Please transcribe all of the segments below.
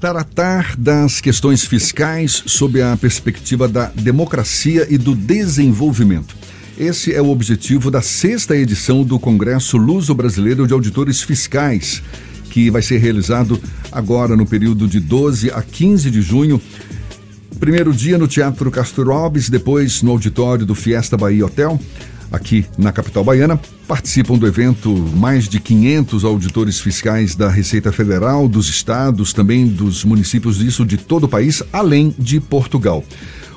Tratar das questões fiscais sob a perspectiva da democracia e do desenvolvimento. Esse é o objetivo da sexta edição do Congresso Luso-Brasileiro de Auditores Fiscais, que vai ser realizado agora no período de 12 a 15 de junho. Primeiro dia no Teatro Castro Alves, depois no auditório do Fiesta Bahia Hotel aqui na capital baiana. Participam do evento mais de 500 auditores fiscais da Receita Federal, dos estados, também dos municípios, isso de todo o país, além de Portugal.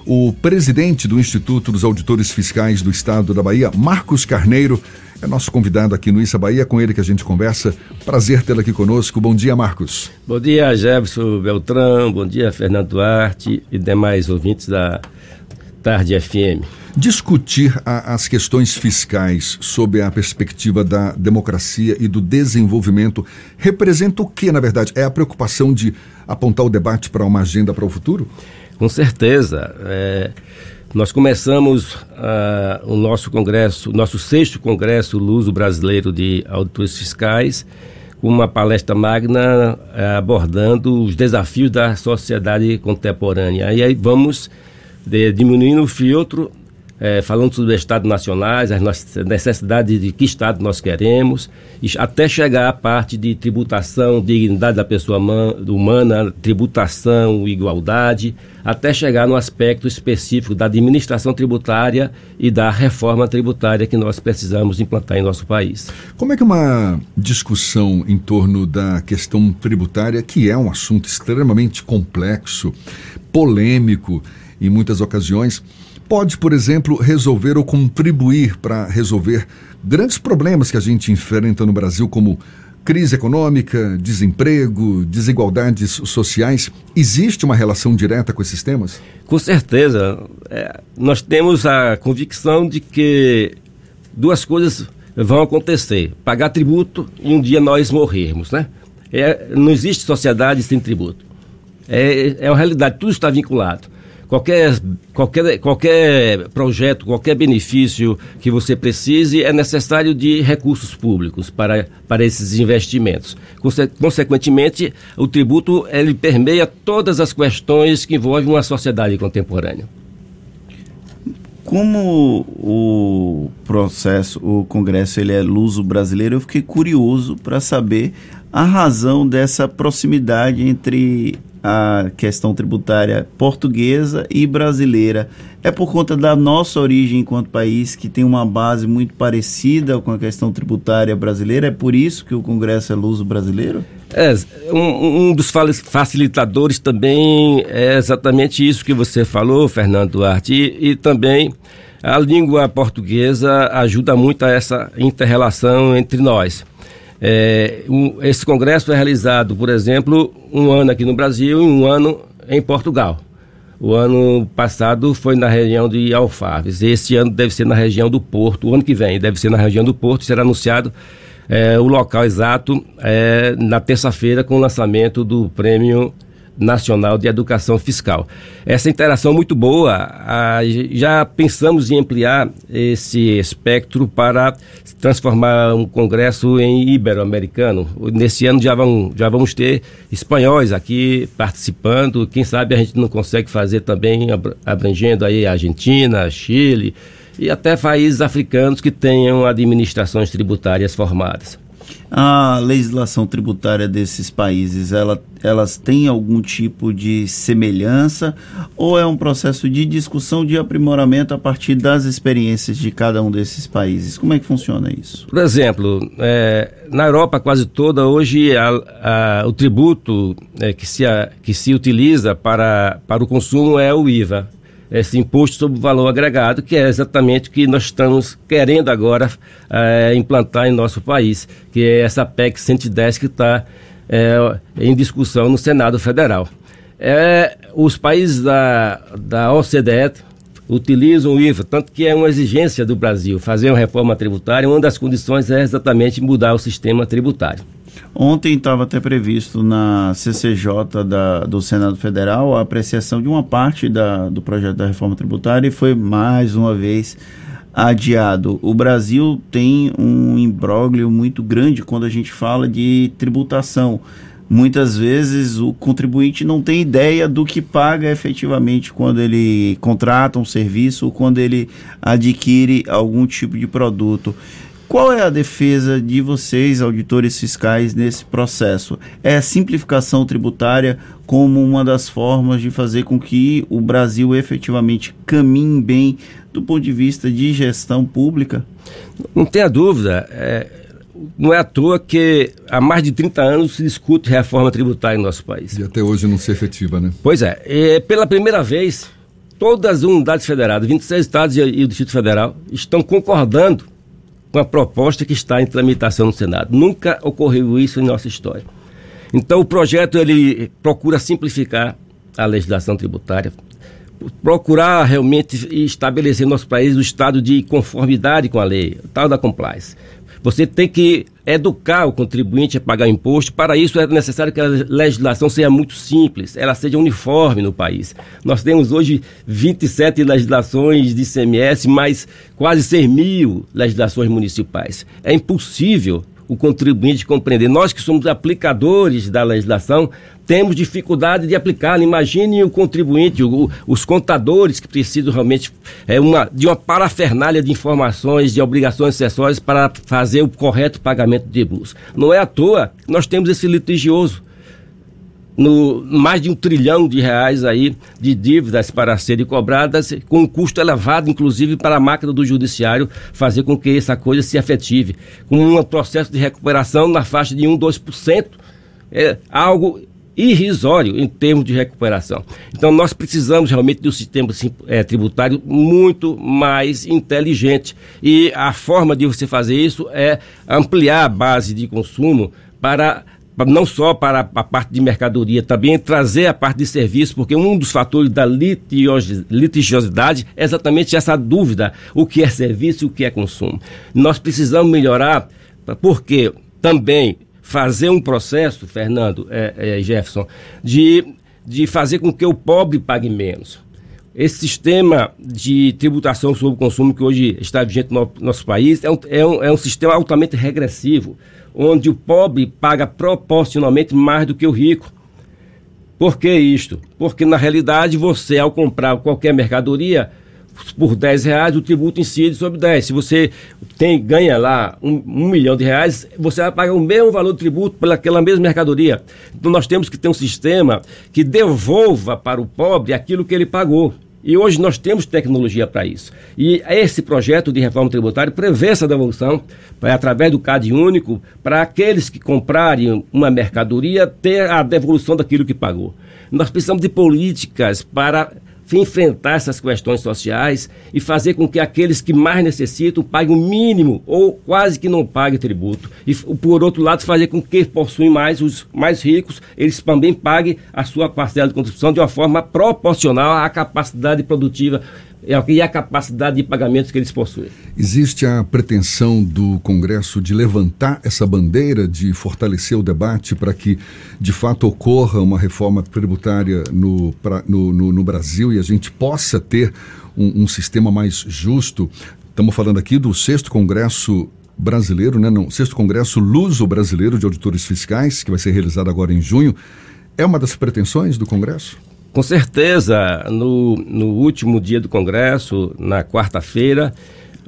O presidente do Instituto dos Auditores Fiscais do Estado da Bahia, Marcos Carneiro, é nosso convidado aqui no Issa Bahia, com ele que a gente conversa. Prazer tê-lo aqui conosco. Bom dia, Marcos. Bom dia, Jefferson Beltrão. Bom dia, Fernando Duarte e demais ouvintes da Tarde FM. Discutir a, as questões fiscais sob a perspectiva da democracia e do desenvolvimento representa o que, na verdade? É a preocupação de apontar o debate para uma agenda para o futuro? Com certeza. É, nós começamos uh, o nosso congresso, nosso sexto congresso Luso Brasileiro de Auditores Fiscais, com uma palestra magna uh, abordando os desafios da sociedade contemporânea. E aí vamos de, diminuindo o filtro é, falando sobre o Estado nacionais, as nossas necessidades de que Estado nós queremos, até chegar à parte de tributação, dignidade da pessoa humana, tributação, igualdade, até chegar no aspecto específico da administração tributária e da reforma tributária que nós precisamos implantar em nosso país. Como é que uma discussão em torno da questão tributária, que é um assunto extremamente complexo, polêmico em muitas ocasiões, pode, por exemplo, resolver ou contribuir para resolver grandes problemas que a gente enfrenta no Brasil, como crise econômica, desemprego, desigualdades sociais. Existe uma relação direta com esses temas? Com certeza. É, nós temos a convicção de que duas coisas vão acontecer: pagar tributo e um dia nós morrermos, né? É, não existe sociedade sem tributo. É, é uma realidade, tudo está vinculado qualquer, qualquer, qualquer projeto, qualquer benefício que você precise, é necessário de recursos públicos para, para esses investimentos. Conse consequentemente, o tributo ele permeia todas as questões que envolvem uma sociedade contemporânea. Como o processo, o congresso ele é luso brasileiro, eu fiquei curioso para saber a razão dessa proximidade entre a questão tributária portuguesa e brasileira. É por conta da nossa origem enquanto país, que tem uma base muito parecida com a questão tributária brasileira? É por isso que o Congresso é luso brasileiro? É, um, um dos facilitadores também é exatamente isso que você falou, Fernando Duarte, e, e também a língua portuguesa ajuda muito a essa inter-relação entre nós. É, um, esse congresso é realizado, por exemplo, um ano aqui no Brasil e um ano em Portugal. O ano passado foi na região de Alfaves. Esse ano deve ser na região do Porto. O ano que vem deve ser na região do Porto. Será anunciado é, o local exato é, na terça-feira com o lançamento do prêmio Nacional de Educação Fiscal. Essa interação muito boa, a, já pensamos em ampliar esse espectro para transformar um congresso em ibero-americano. Nesse ano já, vão, já vamos ter espanhóis aqui participando, quem sabe a gente não consegue fazer também abrangendo aí a Argentina, Chile e até países africanos que tenham administrações tributárias formadas a legislação tributária desses países, ela, elas têm algum tipo de semelhança ou é um processo de discussão de aprimoramento a partir das experiências de cada um desses países? Como é que funciona isso? Por exemplo, é, na Europa quase toda, hoje a, a, o tributo é, que, se, a, que se utiliza para, para o consumo é o IVA esse imposto sobre o valor agregado, que é exatamente o que nós estamos querendo agora é, implantar em nosso país, que é essa PEC 110 que está é, em discussão no Senado Federal. É, os países da, da OCDE utilizam o IVA, tanto que é uma exigência do Brasil fazer uma reforma tributária, uma das condições é exatamente mudar o sistema tributário. Ontem estava até previsto na CCJ da, do Senado Federal a apreciação de uma parte da, do projeto da reforma tributária e foi mais uma vez adiado. O Brasil tem um imbróglio muito grande quando a gente fala de tributação. Muitas vezes o contribuinte não tem ideia do que paga efetivamente quando ele contrata um serviço ou quando ele adquire algum tipo de produto. Qual é a defesa de vocês, auditores fiscais, nesse processo? É a simplificação tributária como uma das formas de fazer com que o Brasil efetivamente caminhe bem do ponto de vista de gestão pública? Não tenha dúvida. É, não é à toa que há mais de 30 anos se discute reforma tributária em nosso país. E até hoje não se efetiva, né? Pois é. é pela primeira vez, todas as unidades federadas, 26 estados e, e o Distrito Federal, estão concordando com a proposta que está em tramitação no Senado. Nunca ocorreu isso em nossa história. Então o projeto ele procura simplificar a legislação tributária, procurar realmente estabelecer no nosso país o estado de conformidade com a lei, o tal da compliance. Você tem que educar o contribuinte a pagar imposto. Para isso é necessário que a legislação seja muito simples, ela seja uniforme no país. Nós temos hoje 27 legislações de ICMS, mais quase 6 mil legislações municipais. É impossível o contribuinte compreender. Nós que somos aplicadores da legislação, temos dificuldade de aplicá-la. Imagine o contribuinte, o, os contadores que precisam realmente é, uma, de uma parafernália de informações, de obrigações acessórias para fazer o correto pagamento de tributos. Não é à toa que nós temos esse litigioso no mais de um trilhão de reais aí de dívidas para serem cobradas, com um custo elevado, inclusive, para a máquina do judiciário fazer com que essa coisa se efetive. Com um processo de recuperação na faixa de 1, 2%. É algo irrisório em termos de recuperação. Então, nós precisamos realmente de um sistema é, tributário muito mais inteligente. E a forma de você fazer isso é ampliar a base de consumo para não só para a parte de mercadoria, também trazer a parte de serviço, porque um dos fatores da litigiosidade é exatamente essa dúvida: o que é serviço e o que é consumo. Nós precisamos melhorar, porque também fazer um processo, Fernando é, é, Jefferson, de, de fazer com que o pobre pague menos. Esse sistema de tributação sobre o consumo que hoje está vigente no nosso país é um, é um, é um sistema altamente regressivo onde o pobre paga proporcionalmente mais do que o rico. Por que isto? Porque na realidade você, ao comprar qualquer mercadoria, por 10 reais, o tributo incide sobre 10. Se você tem, ganha lá um, um, milhão de reais, você vai pagar o mesmo valor do tributo pelaquela mesma mercadoria. Então nós temos que ter um sistema que devolva para o pobre aquilo que ele pagou. E hoje nós temos tecnologia para isso. E esse projeto de reforma tributária prevê essa devolução, é, através do CAD único, para aqueles que comprarem uma mercadoria ter a devolução daquilo que pagou. Nós precisamos de políticas para enfrentar essas questões sociais e fazer com que aqueles que mais necessitam paguem o mínimo ou quase que não paguem tributo. E, por outro lado, fazer com que possuem mais, os mais ricos, eles também paguem a sua parcela de contribuição de uma forma proporcional à capacidade produtiva e a capacidade de pagamentos que eles possuem. Existe a pretensão do Congresso de levantar essa bandeira, de fortalecer o debate para que, de fato, ocorra uma reforma tributária no, pra, no, no, no, Brasil e a gente possa ter um, um sistema mais justo. Estamos falando aqui do sexto Congresso brasileiro, né? Não, sexto Congresso Luso Brasileiro de Auditores Fiscais, que vai ser realizado agora em junho. É uma das pretensões do Congresso? Com certeza, no, no último dia do Congresso, na quarta-feira,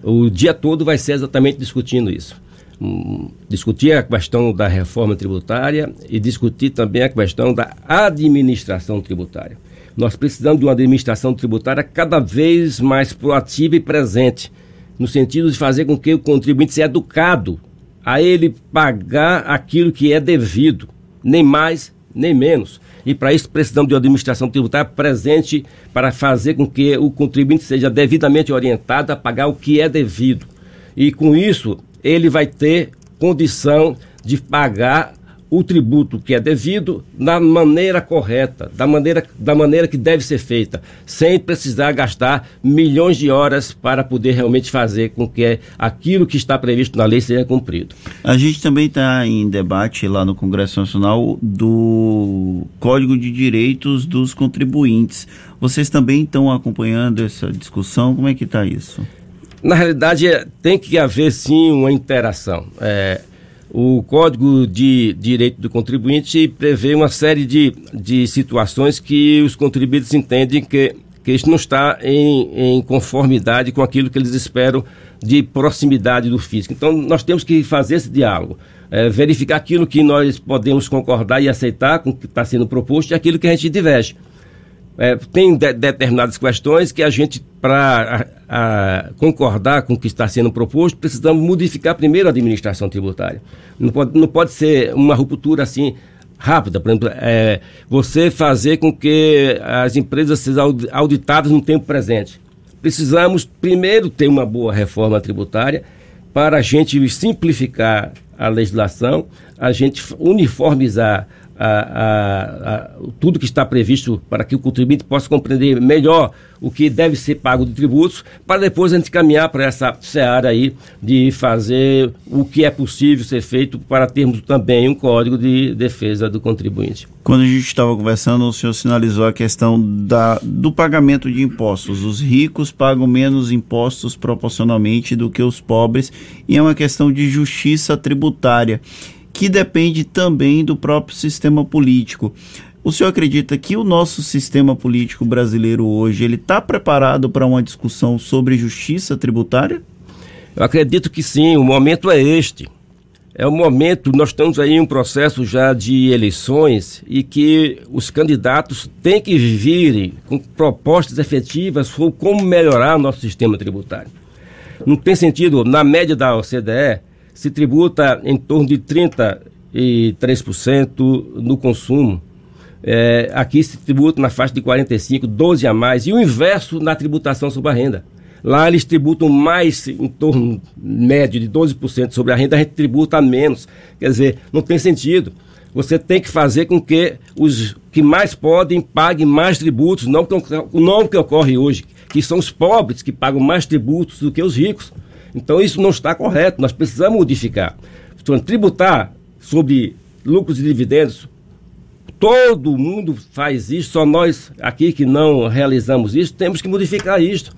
o dia todo vai ser exatamente discutindo isso. Um, discutir a questão da reforma tributária e discutir também a questão da administração tributária. Nós precisamos de uma administração tributária cada vez mais proativa e presente, no sentido de fazer com que o contribuinte seja educado a ele pagar aquilo que é devido, nem mais nem menos. E para isso precisamos de uma administração tributária presente para fazer com que o contribuinte seja devidamente orientado a pagar o que é devido. E com isso, ele vai ter condição de pagar o tributo que é devido da maneira correta, da maneira, da maneira que deve ser feita, sem precisar gastar milhões de horas para poder realmente fazer com que aquilo que está previsto na lei seja cumprido. A gente também está em debate lá no Congresso Nacional do Código de Direitos dos Contribuintes. Vocês também estão acompanhando essa discussão? Como é que está isso? Na realidade, tem que haver sim uma interação. É, O Código de Direito do Contribuinte prevê uma série de, de situações que os contribuintes entendem que, que isso não está em, em conformidade com aquilo que eles esperam de proximidade do fisco. Então, nós temos que fazer esse diálogo, é, verificar aquilo que nós podemos concordar e aceitar com o que está sendo proposto e aquilo que a gente diverge. É, tem de, determinadas questões que a gente, para concordar com o que está sendo proposto, precisamos modificar primeiro a administração tributária. Não pode, não pode ser uma ruptura assim rápida. Por exemplo, é, você fazer com que as empresas sejam auditadas no tempo presente. Precisamos primeiro ter uma boa reforma tributária para a gente simplificar a legislação, a gente uniformizar a, a, tudo que está previsto para que o contribuinte possa compreender melhor o que deve ser pago de tributos, para depois a gente caminhar para essa seara aí de fazer o que é possível ser feito para termos também um código de defesa do contribuinte. Quando a gente estava conversando, o senhor sinalizou a questão da, do pagamento de impostos. Os ricos pagam menos impostos proporcionalmente do que os pobres, e é uma questão de justiça tributária que depende também do próprio sistema político. O senhor acredita que o nosso sistema político brasileiro hoje ele está preparado para uma discussão sobre justiça tributária? Eu acredito que sim. O momento é este. É o momento. Nós estamos aí em um processo já de eleições e que os candidatos têm que vir com propostas efetivas sobre como melhorar o nosso sistema tributário. Não tem sentido, na média da OCDE, se tributa em torno de 33% no consumo. É, aqui se tributa na faixa de 45, 12 a mais, e o inverso na tributação sobre a renda. Lá eles tributam mais, em torno médio de 12% sobre a renda, a gente tributa menos. Quer dizer, não tem sentido. Você tem que fazer com que os que mais podem paguem mais tributos, não o que ocorre hoje, que são os pobres que pagam mais tributos do que os ricos. Então isso não está correto, nós precisamos modificar. Então, tributar sobre lucros e dividendos, todo mundo faz isso, só nós aqui que não realizamos isso, temos que modificar isto.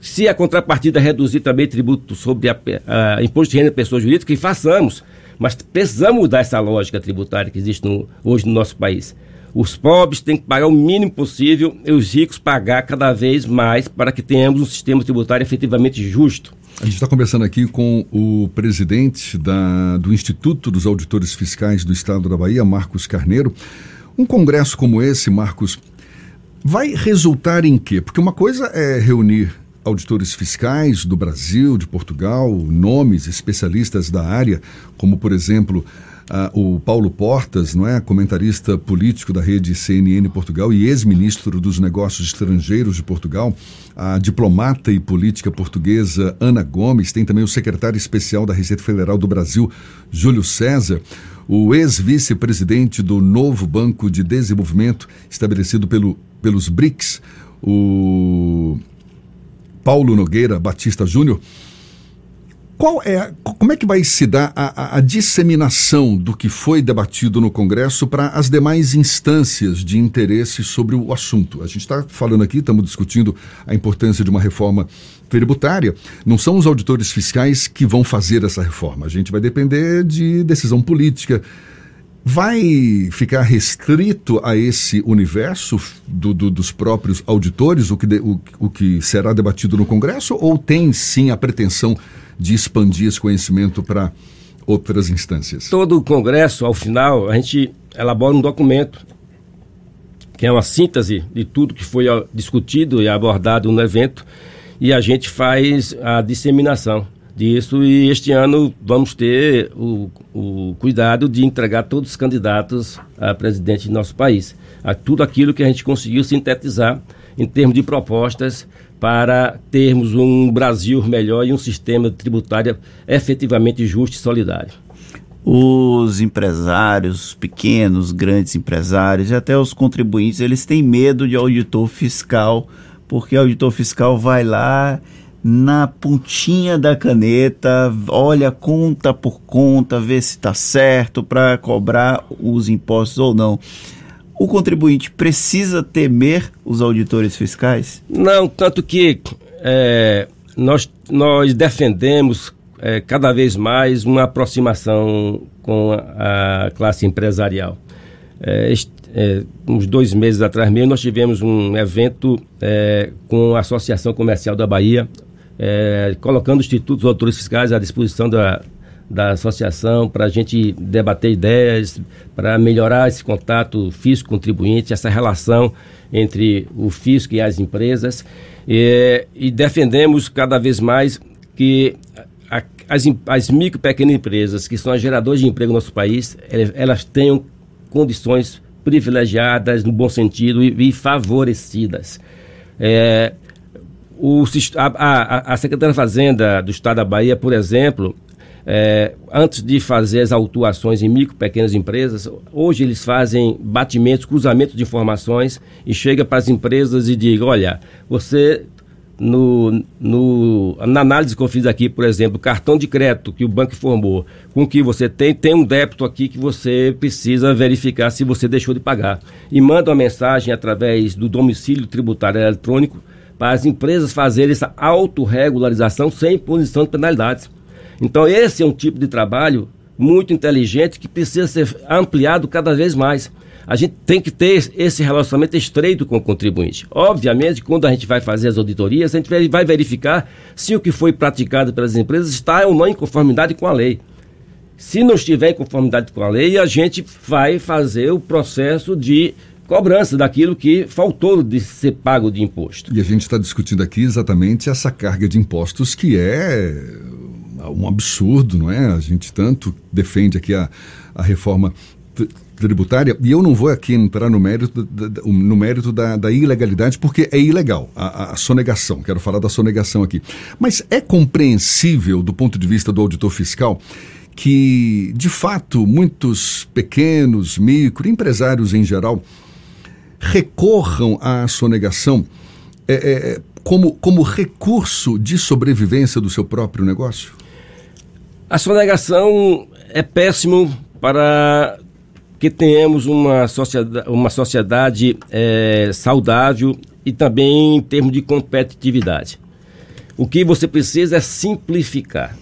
Se a contrapartida reduzir também tributo sobre a, a imposto de renda de pessoas jurídicas, que façamos. Mas precisamos mudar essa lógica tributária que existe no, hoje no nosso país. Os pobres têm que pagar o mínimo possível e os ricos pagar cada vez mais para que tenhamos um sistema tributário efetivamente justo. A gente está conversando aqui com o presidente da, do Instituto dos Auditores Fiscais do Estado da Bahia, Marcos Carneiro. Um congresso como esse, Marcos, vai resultar em quê? Porque uma coisa é reunir auditores fiscais do Brasil, de Portugal, nomes especialistas da área, como por exemplo o Paulo Portas, não é, comentarista político da rede CNN Portugal e ex-ministro dos Negócios Estrangeiros de Portugal, a diplomata e política portuguesa Ana Gomes, tem também o secretário especial da Receita Federal do Brasil, Júlio César, o ex-vice-presidente do novo Banco de Desenvolvimento estabelecido pelo, pelos BRICS, o Paulo Nogueira Batista Júnior. Qual é, como é que vai se dar a, a, a disseminação do que foi debatido no Congresso para as demais instâncias de interesse sobre o assunto? A gente está falando aqui, estamos discutindo a importância de uma reforma tributária. Não são os auditores fiscais que vão fazer essa reforma. A gente vai depender de decisão política. Vai ficar restrito a esse universo do, do, dos próprios auditores, o que, de, o, o que será debatido no Congresso, ou tem sim a pretensão de expandir esse conhecimento para outras instâncias? Todo o Congresso, ao final, a gente elabora um documento que é uma síntese de tudo que foi discutido e abordado no evento e a gente faz a disseminação disso e este ano vamos ter o, o cuidado de entregar todos os candidatos a presidente de nosso país. A tudo aquilo que a gente conseguiu sintetizar em termos de propostas para termos um Brasil melhor e um sistema tributário efetivamente justo e solidário. Os empresários, pequenos, grandes empresários e até os contribuintes, eles têm medo de auditor fiscal, porque o auditor fiscal vai lá na pontinha da caneta, olha conta por conta, vê se está certo para cobrar os impostos ou não o contribuinte precisa temer os auditores fiscais? Não, tanto que é, nós, nós defendemos é, cada vez mais uma aproximação com a, a classe empresarial. É, é, uns dois meses atrás mesmo, nós tivemos um evento é, com a Associação Comercial da Bahia, é, colocando institutos autores fiscais à disposição da, da associação para a gente debater ideias, para melhorar esse contato fisco-contribuinte, essa relação entre o fisco e as empresas. E, e defendemos cada vez mais que a, as, as micro e pequenas empresas, que são as geradoras de emprego no nosso país, elas, elas tenham condições privilegiadas, no bom sentido, e, e favorecidas. É, o, a, a, a Secretaria da Fazenda do Estado da Bahia, por exemplo, é, antes de fazer as autuações em micro pequenas empresas, hoje eles fazem batimentos, cruzamentos de informações e chega para as empresas e diga, olha, você no, no, na análise que eu fiz aqui, por exemplo, cartão de crédito que o banco informou, com que você tem, tem um débito aqui que você precisa verificar se você deixou de pagar. E manda uma mensagem através do domicílio tributário eletrônico para as empresas fazerem essa autorregularização sem imposição de penalidades. Então, esse é um tipo de trabalho muito inteligente que precisa ser ampliado cada vez mais. A gente tem que ter esse relacionamento estreito com o contribuinte. Obviamente, quando a gente vai fazer as auditorias, a gente vai verificar se o que foi praticado pelas empresas está ou não em conformidade com a lei. Se não estiver em conformidade com a lei, a gente vai fazer o processo de cobrança daquilo que faltou de ser pago de imposto. E a gente está discutindo aqui exatamente essa carga de impostos que é um absurdo, não é? A gente tanto defende aqui a, a reforma tributária, e eu não vou aqui entrar no mérito, no mérito da, da ilegalidade, porque é ilegal a, a, sonegação, quero falar da sonegação aqui. Mas é compreensível, do ponto de vista do auditor fiscal, que, de fato, muitos pequenos, micro, empresários em geral, recorram à sonegação é, é, como, como recurso de sobrevivência do seu próprio negócio? A sonegação é péssimo para que tenhamos uma sociedade, uma sociedade é, saudável e também em termos de competitividade. O que você precisa é simplificar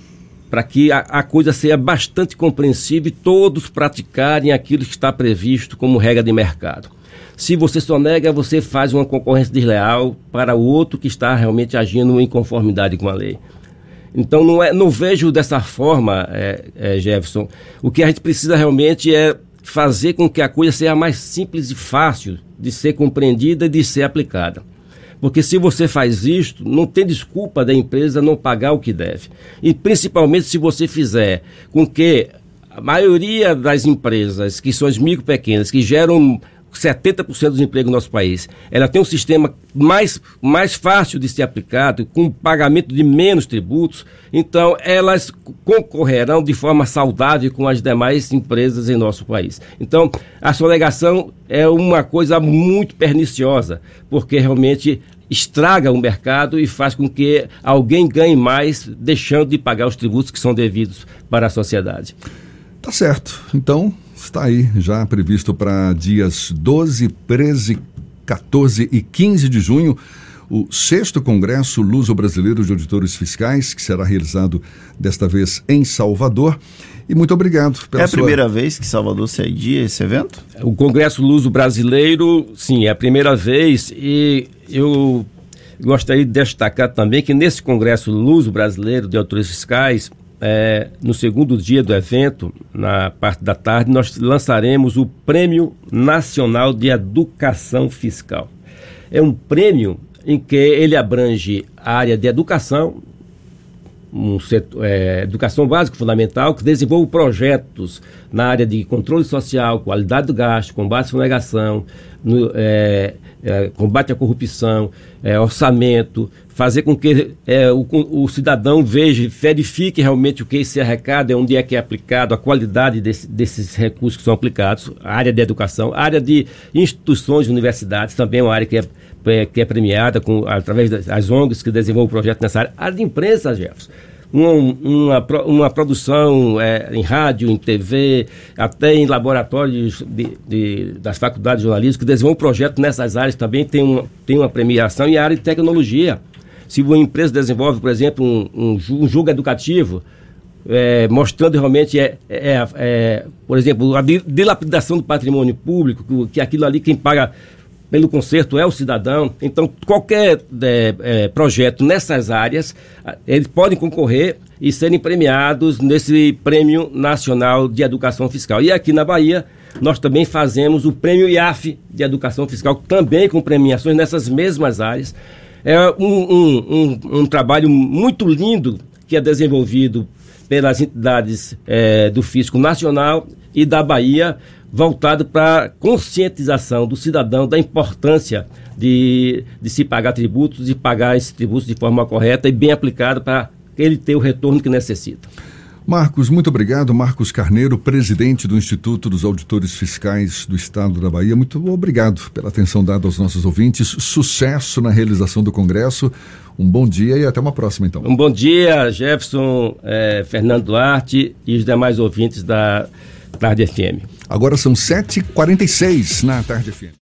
para que a, a, coisa seja bastante compreensível e todos praticarem aquilo que está previsto como regra de mercado. Se você sonega, você faz uma concorrência desleal para o outro que está realmente agindo em conformidade com a lei. Então não, é, não vejo dessa forma, é, é, Jefferson. O que a gente precisa realmente é fazer com que a coisa seja mais simples e fácil de ser compreendida e de ser aplicada. Porque se você faz isto, não tem desculpa da empresa não pagar o que deve. E principalmente se você fizer com que a maioria das empresas, que são as micro pequenas, que geram 70% dos empregos no nosso país. Ela tem um sistema mais, mais fácil de ser aplicado, com pagamento de menos tributos, então elas concorrerão de forma saudável com as demais empresas em nosso país. Então, a sonegação é uma coisa muito perniciosa, porque realmente estraga o mercado e faz com que alguém ganhe mais, deixando de pagar os tributos que são devidos para a sociedade. Tá certo. Então, está aí já previsto para dias 12, 13, 14 e 15 de junho o sexto Congresso Luso-Brasileiro de Auditores Fiscais, que será realizado desta vez em Salvador. E muito obrigado pela É a sua... primeira vez que Salvador cedia esse evento? O Congresso Luso-Brasileiro, sim, é a primeira vez e eu gostaria de destacar também que nesse Congresso Luso-Brasileiro de Auditores Fiscais, é, no segundo dia do evento, na parte da tarde, nós lançaremos o Prêmio Nacional de Educação Fiscal. É um prêmio em que ele abrange a área de educação, um setor, é, educação básica fundamental, que desenvolve projetos na área de controle social, qualidade do gasto, combate à sonegação, no, é, é, combate à corrupção, é, orçamento, fazer com que é, o, o, cidadão veja, verifique realmente o que se arrecada, onde é que é aplicado, a qualidade desse, desses recursos que são aplicados, a área de educação, a área de instituições, universidades, também é uma área que é, é que é premiada com, através das ONGs que desenvolvem o projeto nessa área, a área de imprensa, Jefferson uma, uma, uma produção é, em rádio, em TV, até em laboratórios de, de, das faculdades de jornalismo, que um projeto nessas áreas também tem uma, tem uma premiação e a área de tecnologia. Se uma empresa desenvolve, por exemplo, um, um, um jogo educativo, é, mostrando realmente, é, é, é, por exemplo, a dilapidação do patrimônio público, que aquilo ali quem paga pelo conserto é o cidadão. Então, qualquer é, é, projeto nessas áreas, eles podem concorrer e serem premiados nesse Prêmio Nacional de Educação Fiscal. E aqui na Bahia, nós também fazemos o Prêmio IAF de Educação Fiscal, também com premiações nessas mesmas áreas. É um, um, um, um trabalho muito lindo que é desenvolvido pelas entidades é, do Fisco Nacional e da Bahia, voltado para a conscientização do cidadão da importância de, de se pagar tributos e pagar esses tributos de forma correta e bem aplicada para ele ter o retorno que necessita. Marcos, muito obrigado. Marcos Carneiro, presidente do Instituto dos Auditores Fiscais do Estado da Bahia. Muito obrigado pela atenção dada aos nossos ouvintes. Sucesso na realização do Congresso. Um bom dia e até uma próxima, então. Um bom dia, Jefferson, eh, Fernando Duarte e os demais ouvintes da Tarde FM. Agora são 7h46 na Tarde FM.